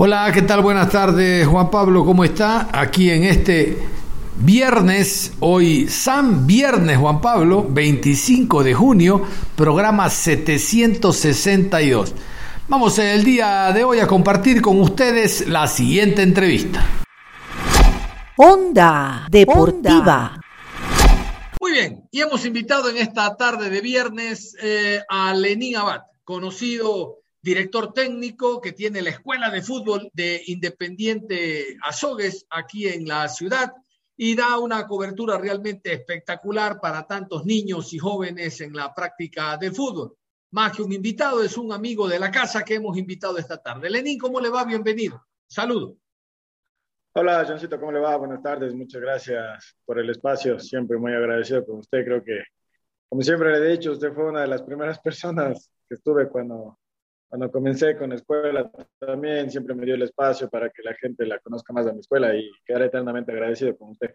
Hola, ¿qué tal? Buenas tardes, Juan Pablo, ¿cómo está? Aquí en este viernes, hoy San Viernes, Juan Pablo, 25 de junio, programa 762. Vamos el día de hoy a compartir con ustedes la siguiente entrevista. Onda Deportiva. Muy bien, y hemos invitado en esta tarde de viernes eh, a Lenín Abad, conocido director técnico que tiene la Escuela de Fútbol de Independiente Azogues aquí en la ciudad y da una cobertura realmente espectacular para tantos niños y jóvenes en la práctica del fútbol. Más que un invitado, es un amigo de la casa que hemos invitado esta tarde. Lenín, ¿cómo le va? Bienvenido. Saludo. Hola, Johncito, ¿cómo le va? Buenas tardes, muchas gracias por el espacio. Siempre muy agradecido con usted. Creo que, como siempre le he dicho, usted fue una de las primeras personas que estuve cuando cuando comencé con la escuela también siempre me dio el espacio para que la gente la conozca más de mi escuela y quedaré eternamente agradecido con usted.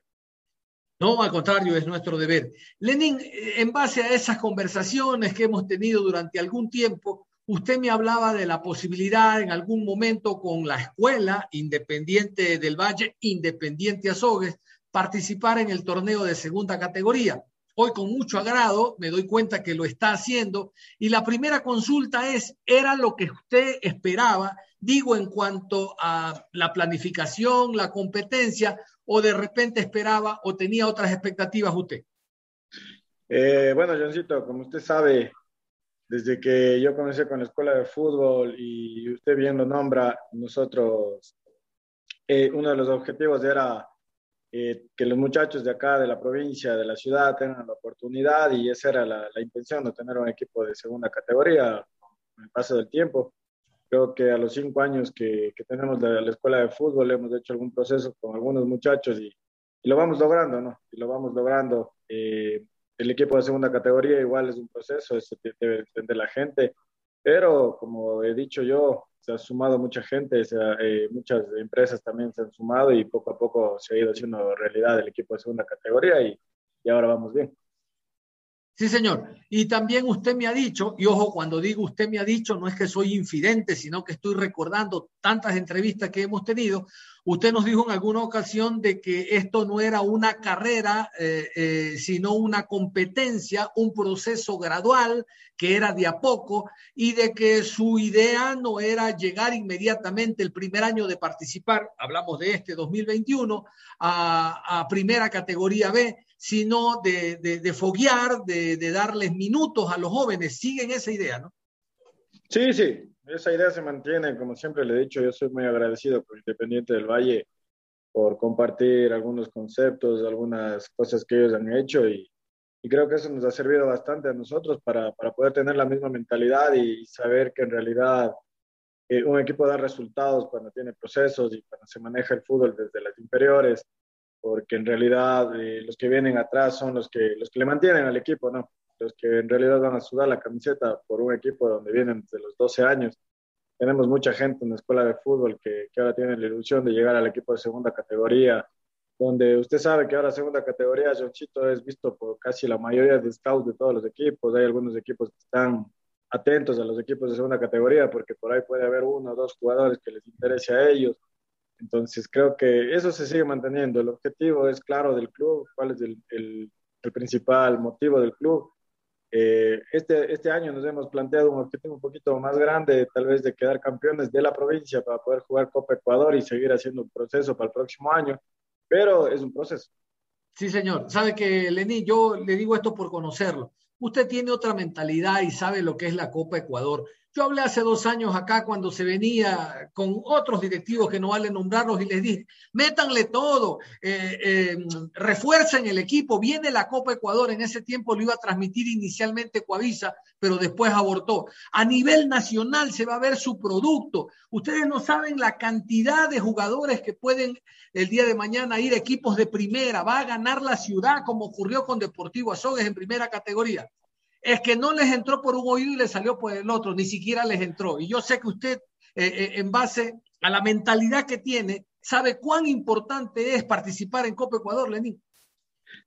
No, al contrario, es nuestro deber. Lenin, en base a esas conversaciones que hemos tenido durante algún tiempo, usted me hablaba de la posibilidad en algún momento con la escuela Independiente del Valle, Independiente Azogues, participar en el torneo de segunda categoría. Hoy con mucho agrado me doy cuenta que lo está haciendo. Y la primera consulta es, ¿era lo que usted esperaba? Digo, en cuanto a la planificación, la competencia, o de repente esperaba o tenía otras expectativas usted. Eh, bueno, Johncito, como usted sabe, desde que yo comencé con la escuela de fútbol y usted bien lo nombra, nosotros, eh, uno de los objetivos era eh, que los muchachos de acá, de la provincia, de la ciudad, tengan la oportunidad y esa era la, intención de tener un equipo de segunda categoría con el paso del tiempo. Creo que a los cinco años que, que tenemos la, la, escuela de fútbol hemos hecho algún proceso con algunos muchachos y, y lo vamos logrando, ¿no? Y lo vamos logrando. Eh, el equipo de segunda categoría igual es un proceso, eso debe entender la gente, pero como he dicho yo, se ha sumado mucha gente, se eh, muchas empresas también se han sumado y poco a poco se ha ido haciendo realidad el equipo de segunda categoría y, y ahora vamos bien. Sí, señor. Y también usted me ha dicho, y ojo, cuando digo usted me ha dicho, no es que soy infidente, sino que estoy recordando tantas entrevistas que hemos tenido. Usted nos dijo en alguna ocasión de que esto no era una carrera, eh, eh, sino una competencia, un proceso gradual, que era de a poco, y de que su idea no era llegar inmediatamente el primer año de participar, hablamos de este 2021, a, a primera categoría B, sino de, de, foguear, de, de, darles minutos a los jóvenes. ¿Siguen esa idea, no? Sí, sí, esa idea se mantiene. Como siempre le he dicho, yo soy muy agradecido por Independiente del Valle por compartir algunos conceptos, algunas cosas que ellos han hecho y, y creo que eso nos ha servido bastante a nosotros para, para poder tener la misma mentalidad y saber que en realidad eh, un equipo da resultados cuando tiene procesos y cuando se maneja el fútbol desde las inferiores porque en realidad eh, los que vienen atrás son los que, los que le mantienen al equipo, ¿no? Los que en realidad van a sudar la camiseta por un equipo donde vienen desde los 12 años. Tenemos mucha gente en la escuela de fútbol que, que ahora tiene la ilusión de llegar al equipo de segunda categoría, donde usted sabe que ahora segunda categoría, Jonchito, es visto por casi la mayoría de scouts de todos los equipos. Hay algunos equipos que están atentos a los equipos de segunda categoría porque por ahí puede haber uno o dos jugadores que les interese a ellos entonces creo que eso se sigue manteniendo. El objetivo es claro del club, cuál es el, el, el principal motivo del club. Eh, este, este año nos hemos planteado un objetivo un poquito más grande, tal vez de quedar campeones de la provincia para poder jugar Copa Ecuador y seguir haciendo un proceso para el próximo año, pero es un proceso. Sí, señor. Sabe que, Lenín, yo le digo esto por conocerlo. Usted tiene otra mentalidad y sabe lo que es la Copa Ecuador. Yo hablé hace dos años acá cuando se venía con otros directivos que no vale nombrarlos y les dije, métanle todo, eh, eh, refuercen el equipo, viene la Copa Ecuador, en ese tiempo lo iba a transmitir inicialmente Coavisa, pero después abortó. A nivel nacional se va a ver su producto. Ustedes no saben la cantidad de jugadores que pueden el día de mañana ir a equipos de primera, va a ganar la ciudad como ocurrió con Deportivo Azogues en primera categoría es que no les entró por un oído y les salió por el otro, ni siquiera les entró. Y yo sé que usted, eh, eh, en base a la mentalidad que tiene, sabe cuán importante es participar en Copa Ecuador, Lenín.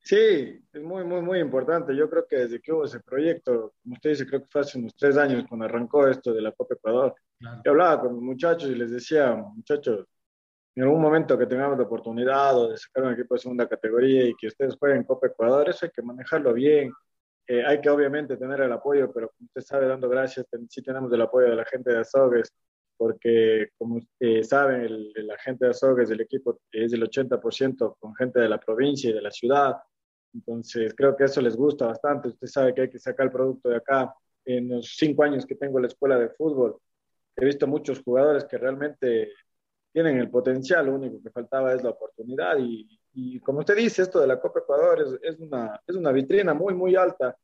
Sí, es muy, muy, muy importante. Yo creo que desde que hubo ese proyecto, como usted dice, creo que fue hace unos tres años cuando arrancó esto de la Copa Ecuador, yo hablaba con los muchachos y les decía, muchachos, en algún momento que tengamos la oportunidad de sacar un equipo de segunda categoría y que ustedes jueguen Copa Ecuador, eso hay que manejarlo bien, eh, hay que obviamente tener el apoyo, pero como usted sabe, dando gracias, sí tenemos el apoyo de la gente de Azogues, porque como saben, el, la gente de Azogues, el equipo es del 80% con gente de la provincia y de la ciudad, entonces creo que eso les gusta bastante. Usted sabe que hay que sacar el producto de acá. En los cinco años que tengo en la escuela de fútbol, he visto muchos jugadores que realmente tienen el potencial, lo único que faltaba es la oportunidad y, y como usted dice, esto de la Copa Ecuador es, es, una, es una vitrina muy, muy alta,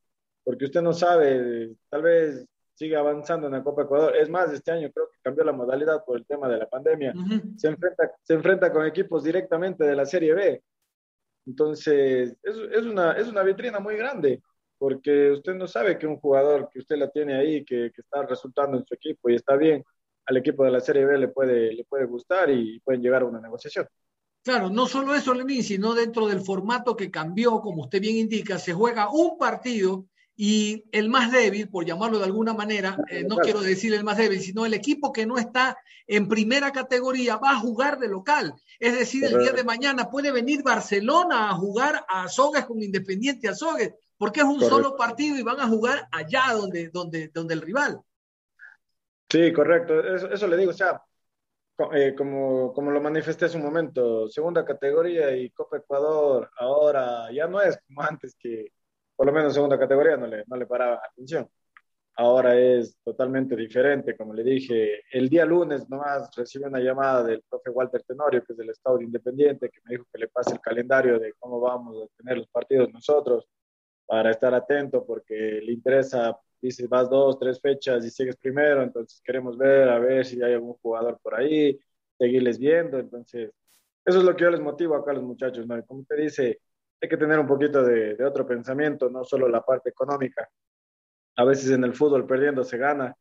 porque usted no sabe, tal vez sigue avanzando en la Copa Ecuador. Es más, este año creo que cambió la modalidad por el tema de la pandemia. Uh -huh. se, enfrenta, se enfrenta con equipos directamente de la Serie B. Entonces, es, es, una, es una vitrina muy grande, porque usted no sabe que un jugador que usted la tiene ahí, que, que está resultando en su equipo y está bien, al equipo de la Serie B le puede, le puede gustar y pueden llegar a una negociación. Claro, no solo eso, Lenín, sino dentro del formato que cambió, como usted bien indica, se juega un partido y el más débil, por llamarlo de alguna manera, eh, no quiero decir el más débil, sino el equipo que no está en primera categoría va a jugar de local. Es decir, el día de mañana puede venir Barcelona a jugar a Azogues con Independiente Azogues, porque es un correcto. solo partido y van a jugar allá donde, donde, donde el rival. Sí, correcto. Eso, eso le digo, o sea, eh, como, como lo manifesté hace un momento, segunda categoría y Copa Ecuador ahora ya no es como antes que por lo menos segunda categoría no le, no le paraba atención. Ahora es totalmente diferente, como le dije, el día lunes nomás recibí una llamada del profe Walter Tenorio, que es del Estado Independiente, que me dijo que le pase el calendario de cómo vamos a tener los partidos nosotros para estar atento, porque le interesa dices, vas dos, tres fechas y sigues primero, entonces queremos ver, a ver si hay algún jugador por ahí, seguirles viendo, entonces, eso es lo que yo les motivo acá a los muchachos, ¿no? Como te dice, hay que tener un poquito de, de, otro pensamiento, no solo la parte económica. A veces en el fútbol perdiendo se gana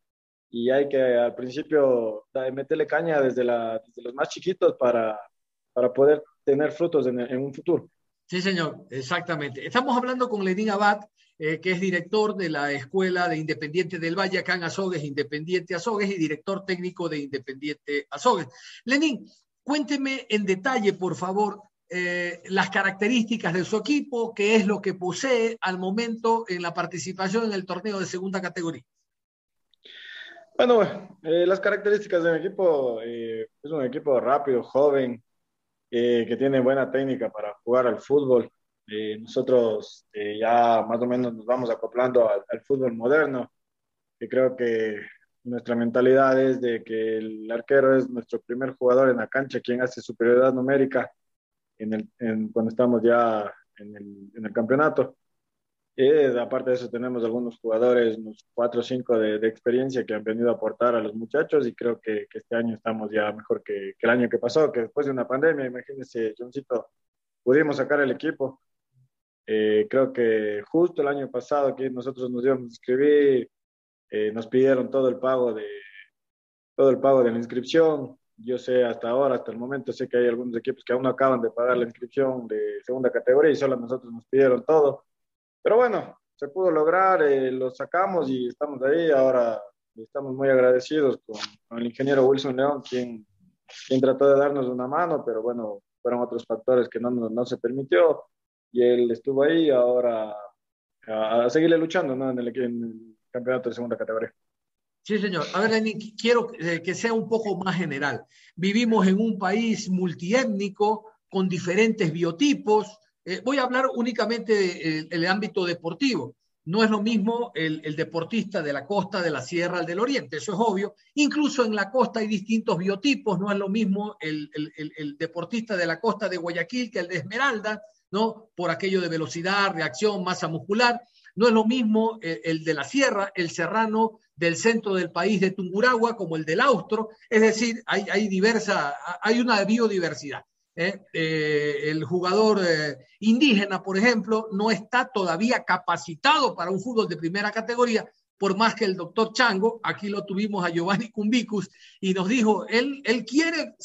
y hay que al principio meterle caña desde, la, desde los más chiquitos para, para poder tener frutos en, en un futuro. Sí, señor, exactamente. Estamos hablando con Lenín Abad, eh, que es director de la Escuela de Independiente del Valle, acá en Azogues, Independiente Azogues, y director técnico de Independiente Azogues. Lenín, cuénteme en detalle, por favor, eh, las características de su equipo, qué es lo que posee al momento en la participación en el torneo de segunda categoría. Bueno, eh, las características de mi equipo, es un equipo rápido, joven, que tiene buena técnica para jugar al fútbol. Eh, nosotros eh, ya más o menos nos vamos acoplando al, fútbol moderno, que creo que nuestra mentalidad es de que el arquero es nuestro primer jugador en la cancha, quien hace superioridad numérica en el, cuando estamos ya en el campeonato. Eh, aparte de eso, tenemos algunos jugadores, unos cuatro o cinco de, de, experiencia que han venido a aportar a los muchachos y creo que, que este año estamos ya mejor que, que, el año que pasó, que después de una pandemia, imagínense, Johncito, pudimos sacar el equipo eh, creo que justo el año pasado que nosotros nos íbamos a inscribir, eh, nos pidieron todo el pago de todo el pago de la inscripción. Yo sé hasta ahora, hasta el momento, sé que hay algunos equipos que aún no acaban de pagar la inscripción de segunda categoría y solo nosotros nos pidieron todo. Pero bueno, se pudo lograr, eh, lo sacamos y estamos ahí. Ahora estamos muy agradecidos con, con el ingeniero Wilson León, quien, quien trató de darnos una mano, pero bueno, fueron otros factores que no, no, no se permitió y él estuvo ahí ahora a, a seguirle luchando ¿no? en, el, en, el, campeonato de segunda categoría. Sí, señor. A ver, Lenín, quiero eh, que sea un poco más general. Vivimos en un país multiétnico, con diferentes biotipos. Eh, voy a hablar únicamente del de, eh, ámbito deportivo. no es lo mismo el, deportista de la costa, de la sierra, al del oriente, eso es obvio. Incluso en la costa hay distintos biotipos, no es lo mismo el, deportista de la costa de Guayaquil que el de Esmeralda, ¿no? Por aquello de velocidad, reacción, masa muscular. No es lo mismo eh, el de la sierra, el serrano del centro del país de Tunguragua como el del austro. Es decir, hay, hay diversa, hay una biodiversidad. ¿Eh? Eh, el jugador eh, indígena, por ejemplo, no está todavía capacitado para un fútbol de primera categoría, por más que el doctor Chango, aquí lo tuvimos a Giovanni Cumbicus, y nos dijo, él, él quiere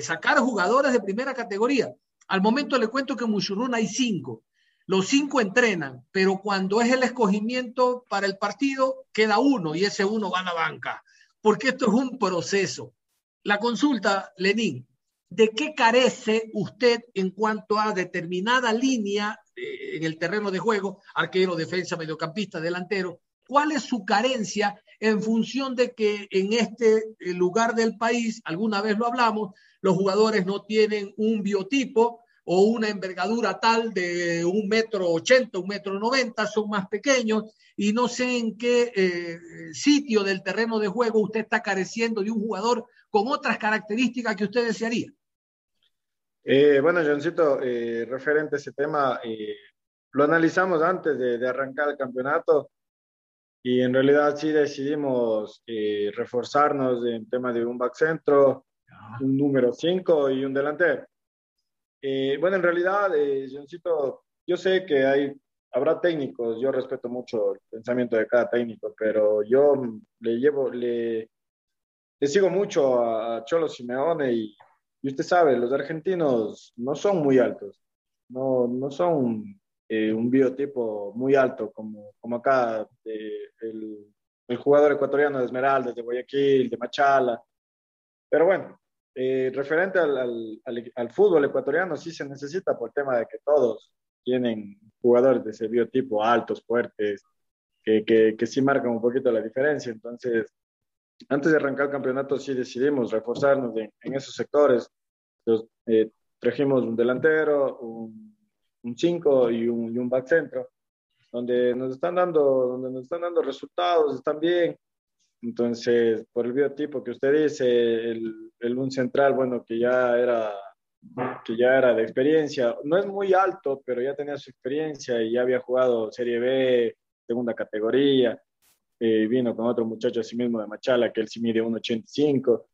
sacar jugadores de primera categoría. Al momento le cuento que en Muchurruna hay cinco. Los cinco entrenan, pero cuando es el escogimiento para el partido, queda uno y ese uno va a la banca, porque esto es un proceso. La consulta, Lenín, ¿De qué carece usted en cuanto a determinada línea eh, en el terreno de juego, arquero, defensa, mediocampista, delantero? ¿Cuál es su carencia en función de que en este eh, lugar del país, alguna vez lo hablamos, los jugadores no tienen un biotipo o una envergadura tal de un metro ochenta, un metro noventa, son más pequeños y no sé en qué eh, sitio del terreno de juego usted está careciendo de un jugador con otras características que usted desearía. Eh, bueno, Johncito, eh, referente a ese tema, eh, lo analizamos antes de, de, arrancar el campeonato y en realidad sí decidimos eh, reforzarnos en tema de un back centro, un número 5 y un delantero. Eh, bueno, en realidad, Johncito, yo sé que hay, habrá técnicos, yo respeto mucho el pensamiento de cada técnico, pero yo le llevo, le, le sigo mucho a Cholo Simeone y y usted sabe, los argentinos no son muy altos, no, no son eh, un biotipo muy alto como, como acá eh, el, el, jugador ecuatoriano de Esmeraldas, de Guayaquil, de Machala. Pero bueno, eh, referente al, al, al, fútbol ecuatoriano sí se necesita por el tema de que todos tienen jugadores de ese biotipo altos, fuertes, que, que, que sí marcan un poquito la diferencia. Entonces, antes de arrancar el campeonato sí decidimos reforzarnos en, en esos sectores. Entonces, eh, trajimos un delantero, un 5 y un, y un back centro, donde nos están dando, donde nos están dando resultados, están bien. Entonces, por el biotipo que usted dice, el, el un central, bueno, que ya era que ya era de experiencia, no es muy alto, pero ya tenía su experiencia y ya había jugado Serie B, segunda categoría, eh, vino con otro muchacho así mismo de Machala, que él sí mide 1,85.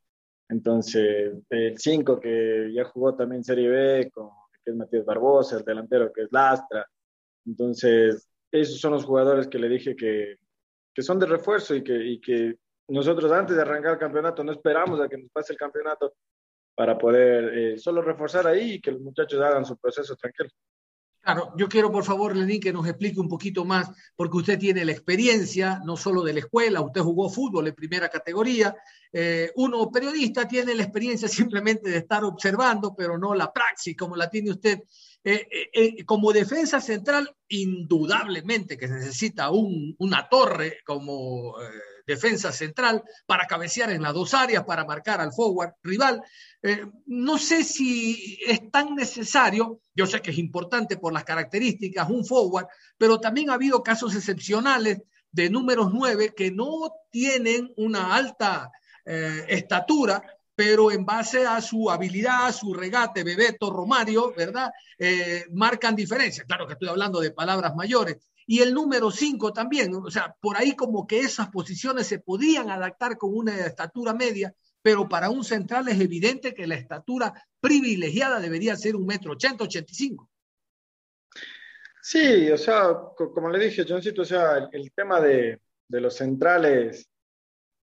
Entonces, el 5 que ya jugó también Serie B, con, que es Matías Barbosa, el delantero que es Lastra. Entonces, esos son los jugadores que le dije que, que son de refuerzo y que, y que nosotros antes de arrancar el campeonato no esperamos a que nos pase el campeonato para poder eh, solo reforzar ahí y que los muchachos hagan su proceso tranquilo. Claro, yo quiero por favor, Lenín, que nos explique un poquito más, porque usted tiene la experiencia, no solo de la escuela, usted jugó fútbol en primera categoría, eh, uno periodista tiene la experiencia simplemente de estar observando, pero no la praxis como la tiene usted. Eh, eh, eh como defensa central, indudablemente que se necesita un, una torre como defensa central para cabecear en las dos áreas, para marcar al forward rival. Eh, no sé si es tan necesario, yo sé que es importante por las características, un forward, pero también ha habido casos excepcionales de números nueve que no tienen una alta eh, estatura, pero en base a su habilidad, su regate, Bebeto, Romario, ¿verdad? Eh, marcan diferencia. Claro que estoy hablando de palabras mayores, y el número 5 también, o sea, por ahí como que esas posiciones se podían adaptar con una estatura media, pero para un central es evidente que la estatura privilegiada debería ser un metro ochenta, ochenta y cinco. Sí, o sea, como le dije, Johncito, o sea, el, el tema de, de, los centrales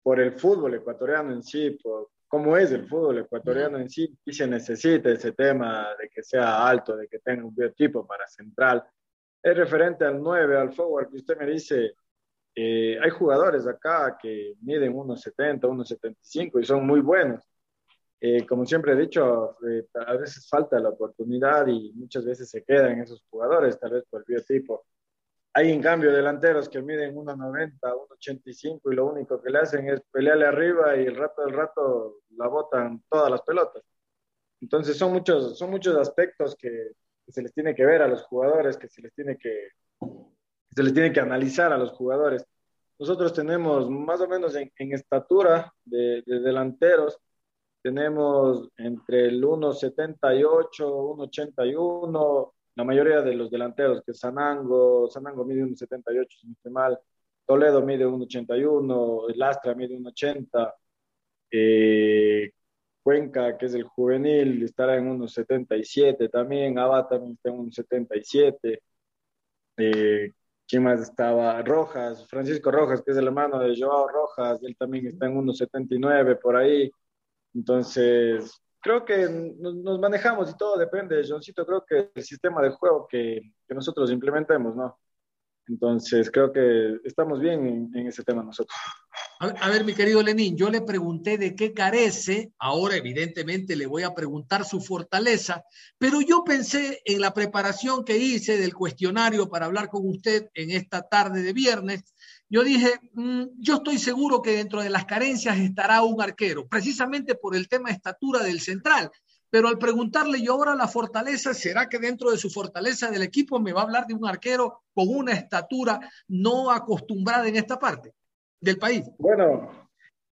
por el fútbol ecuatoriano en sí, por cómo es el fútbol ecuatoriano en sí, y se necesita ese tema de que sea alto, de que tenga un biotipo para central es referente al 9, al forward que usted me dice, eh, hay jugadores acá que miden 1,70, 1,75 y son muy buenos. Eh, como siempre he dicho, eh, a veces falta la oportunidad y muchas veces se quedan esos jugadores, tal vez por el biotipo. Hay en cambio delanteros que miden 1,90, 1,85 y lo único que le hacen es pelearle arriba y el rato del rato la botan todas las pelotas. Entonces son muchos, son muchos aspectos que, que se les tiene que ver a los jugadores, que se les tiene que, se les tiene que analizar a los jugadores. Nosotros tenemos más o menos en, estatura de, delanteros, tenemos entre el 1,78, 1,81, la mayoría de los delanteros, que Sanango, Sanango mide 1,78, si no estoy mal, Toledo mide 1,81, Lastra mide 1,80, eh, Cuenca, que es el juvenil, estará en 1,77 también, Abad también está en 1,77. Eh, ¿Quién más estaba? Rojas, Francisco Rojas, que es el hermano de Joao Rojas, él también está en 1,79 por ahí. Entonces, creo que nos, manejamos y todo depende, Johncito, creo que el sistema de juego que, que nosotros implementemos, ¿no? Entonces, creo que estamos bien en, ese tema nosotros. A, ver, mi querido Lenín, yo le pregunté de qué carece, ahora evidentemente le voy a preguntar su fortaleza, pero yo pensé en la preparación que hice del cuestionario para hablar con usted en esta tarde de viernes. Yo dije, mm, yo estoy seguro que dentro de las carencias estará un arquero, precisamente por el tema estatura del central. Pero al preguntarle yo ahora la fortaleza, ¿será que dentro de su fortaleza del equipo me va a hablar de un arquero con una estatura no acostumbrada en esta parte del país? Bueno,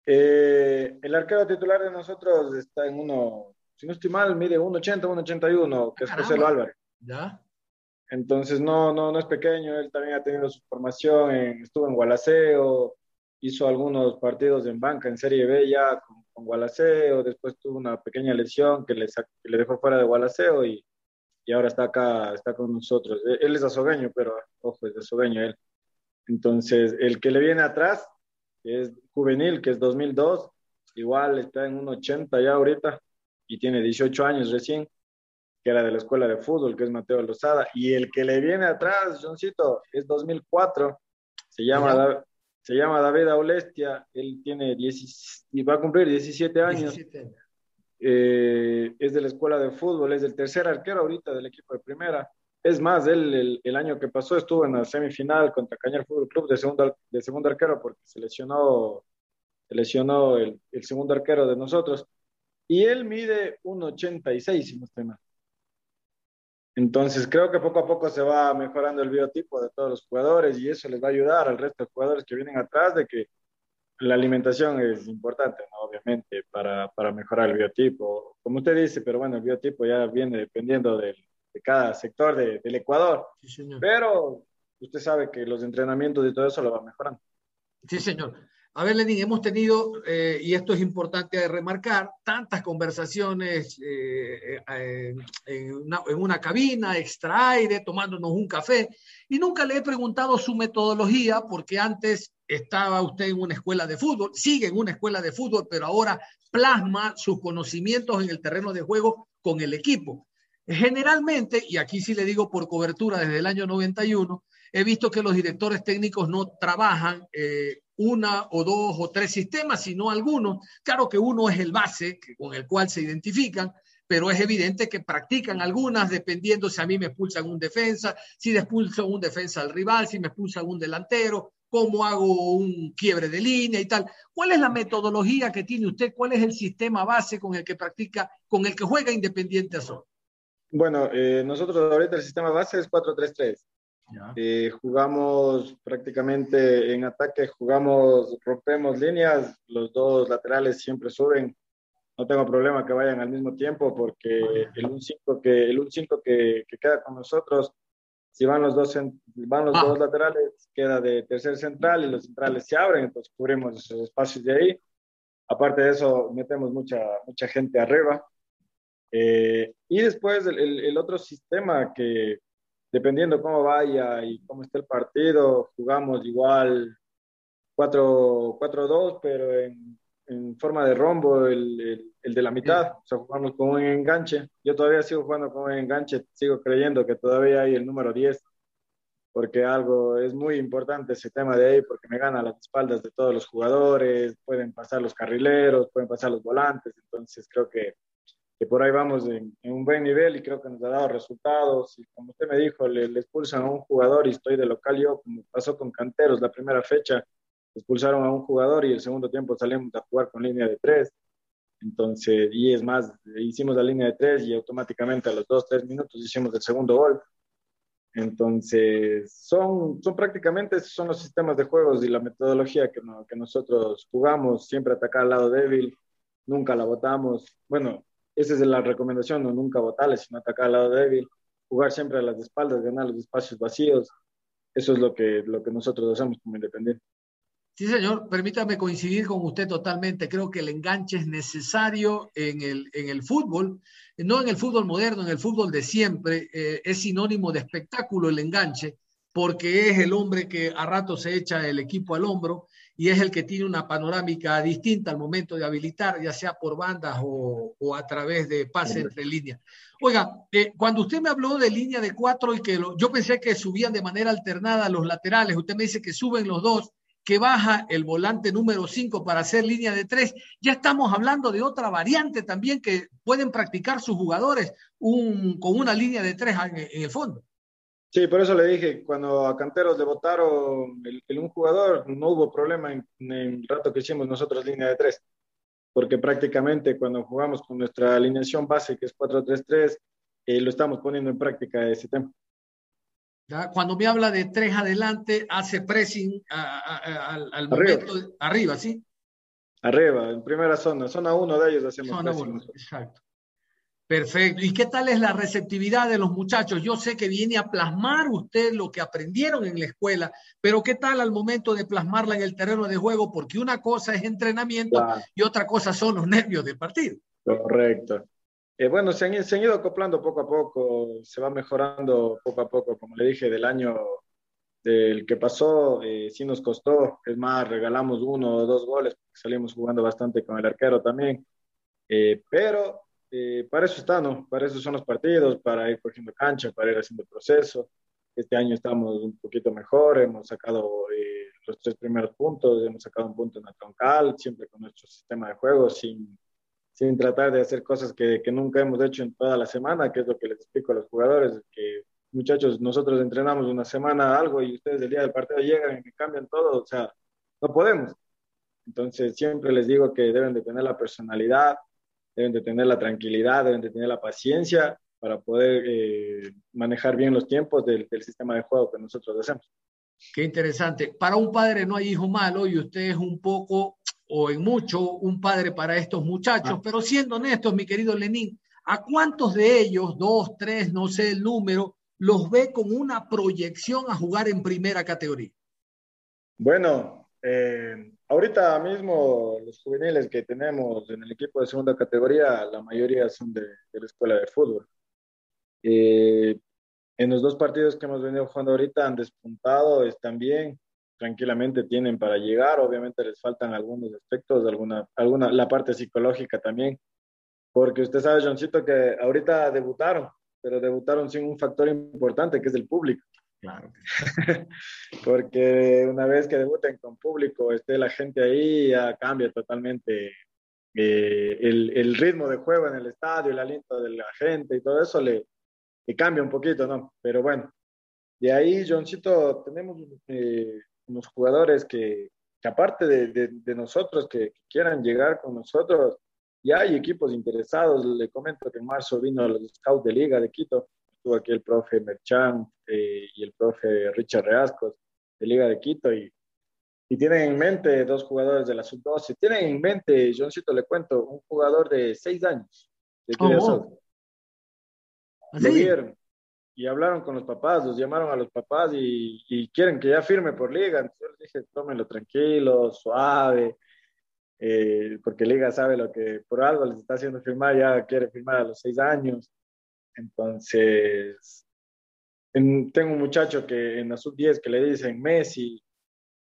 eh, el arquero titular de nosotros está en uno, si no estoy mal, mide 1,80, 1,81, que es José Álvarez. Ya. Entonces no, no, no es pequeño, él también ha tenido su formación, estuvo en Gualaceo, hizo algunos partidos en banca en Serie B ya con con Gualaceo, después tuvo una pequeña lesión que le, le dejó fuera de Gualaceo y, y, ahora está acá, está con nosotros. E, él es azogueño, pero ojo, es azogueño él. Entonces, el que le viene atrás, que es juvenil, que es 2002, igual está en un 80 ya ahorita y tiene 18 años recién, que era de la escuela de fútbol, que es Mateo Lozada. Y el que le viene atrás, Johncito, es 2004, se llama, se llama David Aulestia, él tiene 10, y va a cumplir 17 años. Eh, es de la escuela de fútbol, es el tercer arquero ahorita del equipo de primera. Es más, él el, año que pasó estuvo en la semifinal contra Cañar Fútbol Club de segundo, de segundo arquero porque se lesionó, se lesionó el, el segundo arquero de nosotros. Y él mide 1,86, si no estoy mal. Entonces creo que poco a poco se va mejorando el biotipo de todos los jugadores y eso les va a ayudar al resto de jugadores que vienen atrás de que la alimentación es importante, obviamente, para, para, mejorar el biotipo. Como usted dice, pero bueno, el biotipo ya viene dependiendo de cada sector del Ecuador. pero usted sabe que los entrenamientos y todo eso lo va mejorando. Sí, señor. A ver, Lenín, hemos tenido, eh, y esto es importante remarcar, tantas conversaciones eh, eh, en, una, cabina, extra aire, tomándonos un café, y nunca le he preguntado su metodología, porque antes estaba usted en una escuela de fútbol, sigue en una escuela de fútbol, pero ahora plasma sus conocimientos en el terreno de juego con el equipo. Generalmente, y aquí sí le digo por cobertura desde el año 91, he visto que los directores técnicos no trabajan una o dos o tres sistemas, sino algunos. Claro que uno es el base con el cual se identifican, pero es evidente que practican algunas dependiendo si a mí me expulsan un defensa, si expulso un defensa al rival, si me expulsan un delantero, cómo hago un quiebre de línea y tal. ¿Cuál es la metodología que tiene usted? ¿Cuál es el sistema base con el que practica, con el que juega Independiente Azul? Bueno, eh, nosotros ahorita el sistema base es 4-3-3. Eh, jugamos prácticamente en ataque, jugamos, rompemos líneas, los dos laterales siempre suben. No tengo problema que vayan al mismo tiempo porque el 1-5 que, el un cinco que, que, queda con nosotros, si van los, dos, van los ah. dos laterales, queda de tercer central y los centrales se abren, entonces cubrimos esos espacios de ahí. Aparte de eso, metemos mucha, mucha gente arriba. Eh, y después el, el, otro sistema que, dependiendo cómo vaya y cómo esté el partido, jugamos igual 4-2, pero en, en, forma de rombo, el, el, de la mitad, o sea, jugamos con un enganche. Yo todavía sigo jugando con un enganche, sigo creyendo que todavía hay el número 10, porque algo es muy importante ese tema de ahí, porque me gana las espaldas de todos los jugadores, pueden pasar los carrileros, pueden pasar los volantes, entonces creo que que por ahí vamos en, un buen nivel y creo que nos ha dado resultados. Y como usted me dijo, le, expulsan a un jugador y estoy de local yo, como pasó con Canteros la primera fecha, expulsaron a un jugador y el segundo tiempo salimos a jugar con línea de tres. Entonces, y es más, hicimos la línea de tres y automáticamente a los dos, tres minutos hicimos el segundo gol. Entonces, son, son prácticamente son los sistemas de juegos y la metodología que, que nosotros jugamos, siempre atacar al lado débil, nunca la votamos. Bueno, esa es la recomendación, no nunca votarle, sino atacar al lado débil, jugar siempre a las espaldas, ganar los espacios vacíos. Eso es lo que, lo que nosotros hacemos como independiente. Sí, señor, permítame coincidir con usted totalmente. Creo que el enganche es necesario en el, en el fútbol, no en el fútbol moderno, en el fútbol de siempre. Eh, es sinónimo de espectáculo el enganche, porque es el hombre que a rato se echa el equipo al hombro y es el que tiene una panorámica distinta al momento de habilitar, ya sea por bandas o, o a través de pase entre líneas. Oiga, eh, cuando usted me habló de línea de cuatro y que lo, yo pensé que subían de manera alternada los laterales, usted me dice que suben los dos que baja el volante número 5 para hacer línea de 3, ya estamos hablando de otra variante también que pueden practicar sus jugadores un, con una línea de 3 en, en, el fondo. Sí, por eso le dije, cuando a Canteros le votaron el, el un jugador, no hubo problema en, en, el rato que hicimos nosotros línea de 3, porque prácticamente cuando jugamos con nuestra alineación base, que es 4-3-3, eh, lo estamos poniendo en práctica ese tema. ¿Ya? Cuando me habla de tres adelante, hace pressing a, a, a, al, arriba. momento de, arriba, ¿sí? Arriba, en primera zona, zona uno de ellos hacemos zona pressing. Uno, exacto. Perfecto. ¿Y qué tal es la receptividad de los muchachos? Yo sé que viene a plasmar usted lo que aprendieron en la escuela, pero ¿qué tal al momento de plasmarla en el terreno de juego? Porque una cosa es entrenamiento claro. y otra cosa son los nervios del partido. Correcto. Eh, bueno, se han, se han, ido acoplando poco a poco, se va mejorando poco a poco, como le dije, del año del que pasó, eh, sí nos costó, es más, regalamos uno o dos goles, porque salimos jugando bastante con el arquero también, eh, pero eh, para eso está, ¿no? Para eso son los partidos, para ir cogiendo cancha, para ir haciendo proceso. Este año estamos un poquito mejor, hemos sacado eh, los tres primeros puntos, hemos sacado un punto en la troncal, siempre con nuestro sistema de juego, sin sin tratar de hacer cosas que, que, nunca hemos hecho en toda la semana, que es lo que les explico a los jugadores, que muchachos, nosotros entrenamos una semana algo y ustedes el día del partido llegan y cambian todo, o sea, no podemos. Entonces siempre les digo que deben de tener la personalidad, deben de tener la tranquilidad, deben de tener la paciencia para poder eh, manejar bien los tiempos del, del sistema de juego que nosotros hacemos. Qué interesante. Para un padre no hay hijo malo y usted es un poco o en mucho un padre para estos muchachos, ah. pero siendo honestos, mi querido Lenín, ¿a cuántos de ellos, dos, tres, no sé el número, los ve con una proyección a jugar en primera categoría? Bueno, eh, ahorita mismo los juveniles que tenemos en el equipo de segunda categoría, la mayoría son de, la escuela de fútbol. Eh, en los dos partidos que hemos venido jugando ahorita han despuntado, están bien, tranquilamente tienen para llegar. Obviamente les faltan algunos aspectos, alguna, alguna, la parte psicológica también, porque usted sabe, Johncito, que ahorita debutaron, pero debutaron sin un factor importante que es el público. Claro. porque una vez que debuten con público, esté la gente ahí, ya cambia totalmente eh, el, el, ritmo de juego en el estadio, el aliento de la gente y todo eso le, le cambia un poquito, ¿no? Pero bueno, de ahí, Johncito, tenemos eh, unos jugadores que, que aparte de, de, de nosotros, que, que, quieran llegar con nosotros, ya hay equipos interesados. Le comento que en marzo vino los scouts de Liga de Quito, estuvo aquí el profe Merchan eh, y el profe Richard Reascos de Liga de Quito y, y tienen en mente dos jugadores de la sub-12. Tienen en mente, Johncito, le cuento, un jugador de seis años. De oh, ¿Ah, Lo vieron y hablaron con los papás, los llamaron a los papás y, y quieren que ya firme por liga. Entonces yo les dije, tómenlo tranquilo, suave, eh, porque liga sabe lo que por algo les está haciendo firmar, ya quiere firmar a los seis años. Entonces, en, tengo un muchacho que en la sub-10 que le dicen Messi,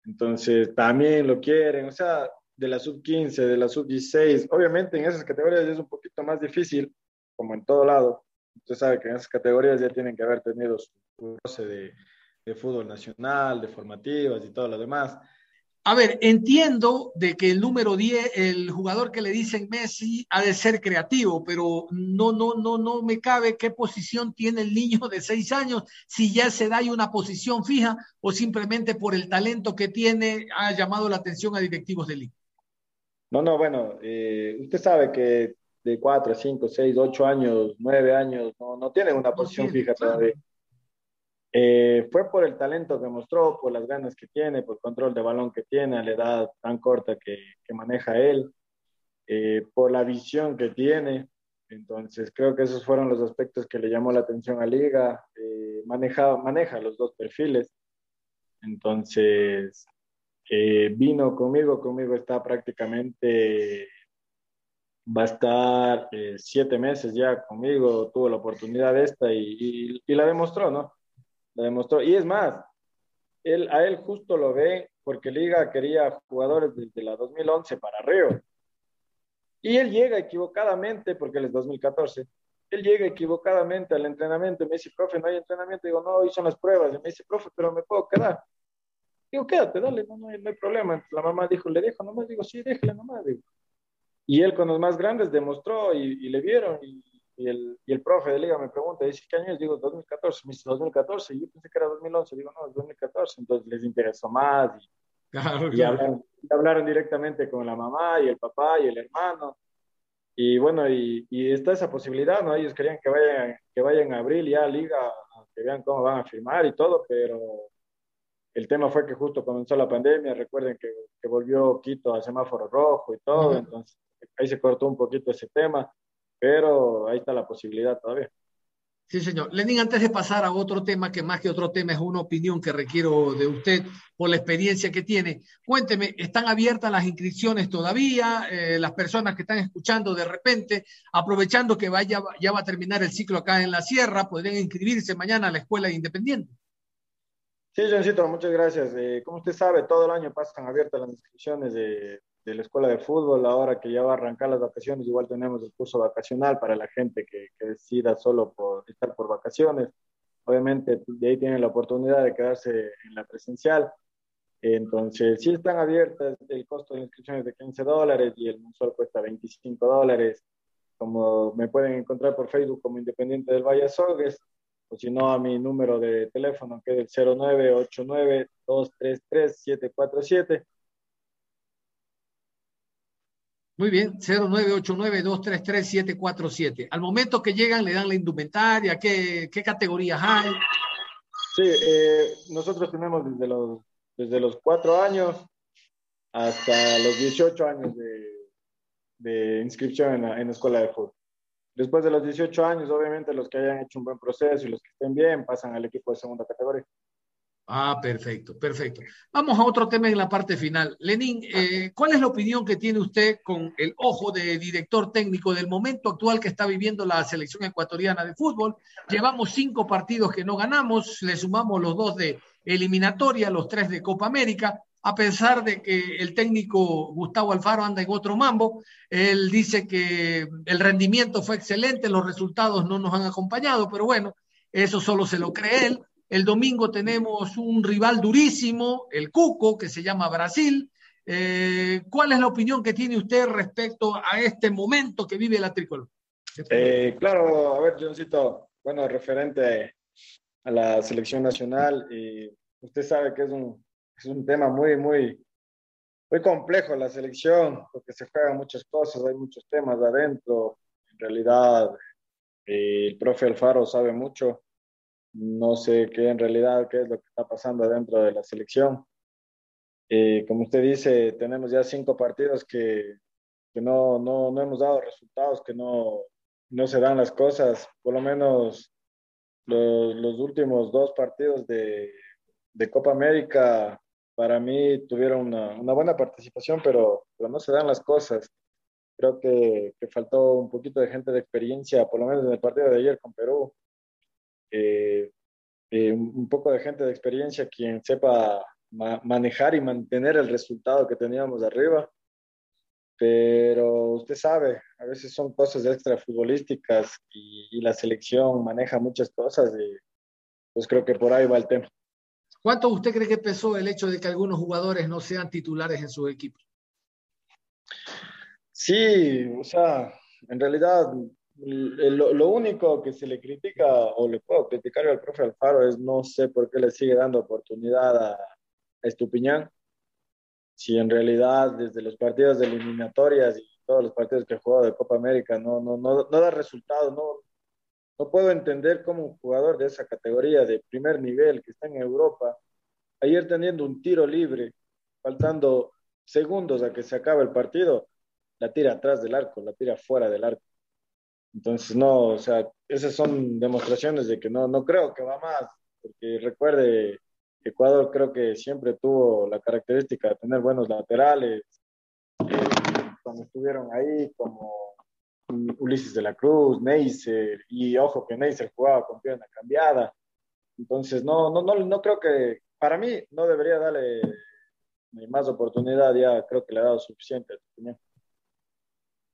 entonces también lo quieren, o sea, de la sub-15, de la sub-16, obviamente en esas categorías es un poquito más difícil, como en todo lado, usted sabe que en esas categorías ya tienen que haber tenido su roce de, de, fútbol nacional, de formativas y todo lo demás. A ver, entiendo de que el número 10, el jugador que le dicen Messi, ha de ser creativo, pero no, no, no, no me cabe qué posición tiene el niño de seis años, si ya se da una posición fija o simplemente por el talento que tiene ha llamado la atención a directivos del liga. No, no, bueno, eh, usted sabe que de 4, 5, 6, 8 años, 9 años, no, no tienen una posición no fija claro. Eh, fue por el talento que mostró, por las ganas que tiene, por el control de balón que tiene a la edad tan corta que, que maneja él, eh, por la visión que tiene. Entonces, creo que esos fueron los aspectos que le llamó la atención a Liga. Eh, maneja, maneja los dos perfiles. Entonces, eh, vino conmigo, conmigo está prácticamente, va a estar eh, siete meses ya conmigo, tuvo la oportunidad esta y, y, y, la demostró, ¿no? Demostró. Y es más, él, a él justo lo ve porque Liga quería jugadores desde la 2011 para Río. Y él llega equivocadamente, porque él es 2014, él llega equivocadamente al entrenamiento y me dice, profe, no hay entrenamiento. Digo, no, hoy son las pruebas. Y me dice, profe, pero me puedo quedar. Digo, quédate, dale, no, no, hay, no hay problema. La mamá dijo, le dejo nomás. Digo, sí, déjale nomás. Digo. Y él con los más grandes demostró y, y le vieron. Y, y, el, y el profe de liga me pregunta, dice, ¿qué año es? Digo, 2014. Me dice, 2014. Y yo pensé que era 2011. Digo, no, es 2014. Entonces les interesó más. Y, Claro, y claro. hablaron, hablaron directamente con la mamá y el papá y el hermano. Y bueno, y, y está esa posibilidad, ¿no? Ellos querían que vayan, que vayan a abril ya a liga, que vean cómo van a firmar y todo, pero el tema fue que justo comenzó la pandemia, recuerden que, que volvió Quito a semáforo rojo y todo, Ujú. entonces ahí se cortó un poquito ese tema, pero ahí está la posibilidad todavía. Sí, señor. Lenin, antes de pasar a otro tema, que más que otro tema es una opinión que requiero de usted por la experiencia que tiene, cuénteme, ¿están abiertas las inscripciones todavía? Eh, las personas que están escuchando de repente, aprovechando que vaya, ya va a terminar el ciclo acá en la sierra, podrían inscribirse mañana a la Escuela Independiente. Sí, Johncito, muchas gracias. Eh, como usted sabe, todo el año pasan abiertas las inscripciones de, de, la escuela de fútbol. Ahora que ya va a arrancar las vacaciones, igual tenemos el curso vacacional para la gente que, que decida solo por estar por vacaciones. Obviamente, de ahí tienen la oportunidad de quedarse en la presencial. Entonces, sí están abiertas, el costo de inscripción es de 15 dólares y el mensual cuesta 25 dólares. Como me pueden encontrar por Facebook como Independiente del Valle Azogues, o si no a mi número de teléfono que es el 0989-233-747. Muy bien, 0989-233-747. Al momento que llegan, le dan la indumentaria, ¿qué, qué categorías hay? Sí, eh, nosotros tenemos desde los, desde los 4 años hasta los 18 años de, de inscripción en la, en la escuela de fútbol. Después de los 18 años, obviamente, los que hayan hecho un buen proceso y los que estén bien pasan al equipo de segunda categoría. Ah, perfecto, perfecto. Vamos a otro tema en la parte final. Lenín, eh, ¿cuál es la opinión que tiene usted con el ojo de director técnico del momento actual que está viviendo la selección ecuatoriana de fútbol? Llevamos cinco partidos que no ganamos, le sumamos los dos de eliminatoria, los tres de Copa América. A pesar de que el técnico Gustavo Alfaro anda en otro mambo, él dice que el rendimiento fue excelente, los resultados no nos han acompañado, pero bueno, eso solo se lo cree él. El domingo tenemos un rival durísimo, el Cuco, que se llama Brasil. Eh, ¿Cuál es la opinión que tiene usted respecto a este momento que vive la tricolor? Eh, claro, a ver, Johncito, bueno, referente a la selección nacional, y usted sabe que es un, es un tema muy, muy, muy complejo la selección, porque se juegan muchas cosas, hay muchos temas adentro. En realidad, eh, el profe Alfaro sabe mucho no sé qué en realidad qué es lo que está pasando dentro de la selección. Eh, como usted dice, tenemos ya cinco partidos que, que no, no, no, hemos dado resultados, que no, no se dan las cosas, por lo menos los, los últimos dos partidos de, de, Copa América para mí tuvieron una, una buena participación, pero, pero, no se dan las cosas. Creo que, que faltó un poquito de gente de experiencia, por lo menos en el partido de ayer con Perú eh, eh, un poco de gente de experiencia quien sepa ma manejar y mantener el resultado que teníamos arriba. Pero usted sabe, a veces son cosas extra futbolísticas y, y, la selección maneja muchas cosas y pues creo que por ahí va el tema. ¿Cuánto usted cree que pesó el hecho de que algunos jugadores no sean titulares en su equipo? Sí, o sea, en realidad lo, lo, único que se le critica o le puedo criticar al profe Alfaro es no sé por qué le sigue dando oportunidad a, Estupiñán. Si en realidad desde los partidos de eliminatorias y todos los partidos que jugado de Copa América no, no, no, no da resultado, no, no puedo entender cómo un jugador de esa categoría de primer nivel que está en Europa, ayer teniendo un tiro libre, faltando segundos a que se acabe el partido, la tira atrás del arco, la tira fuera del arco. Entonces, no, o sea, esas son demostraciones de que no, no creo que va más, porque recuerde, Ecuador creo que siempre tuvo la característica de tener buenos laterales, eh, cuando estuvieron ahí, como Ulises de la Cruz, Neisser, y ojo que Neisser jugaba con pierna cambiada. Entonces, no, no, no, no creo que, para mí, no debería darle más oportunidad, ya creo que le ha dado suficiente.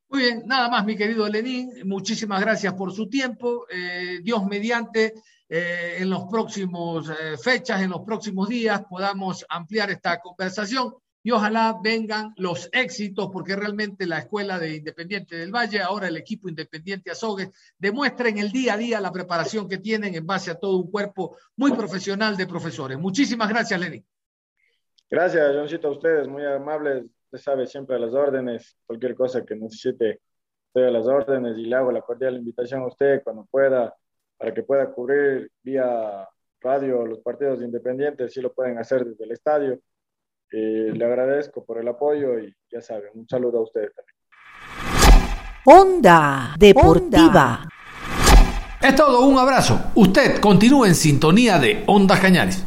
Muy bien, nada más, mi querido Lenín. Muchísimas gracias por su tiempo. Eh, Dios mediante, eh, en los próximos eh, fechas, en los próximos días, podamos ampliar esta conversación y ojalá vengan los éxitos, porque realmente la Escuela de Independiente del Valle, ahora el equipo Independiente Azogues, demuestren el día a día la preparación que tienen en base a todo un cuerpo muy profesional de profesores. Muchísimas gracias, Lenín. Gracias, Johncito, a ustedes, muy amables. Usted sabe siempre a las órdenes, cualquier cosa que necesite, estoy a las órdenes y le hago la cordial invitación a usted cuando pueda, para que pueda cubrir vía radio los partidos independientes, si lo pueden hacer desde el estadio eh, le agradezco por el apoyo y ya saben, un saludo a ustedes también. Onda Deportiva. Es todo, un abrazo. Usted continúa en sintonía de Onda Cañares.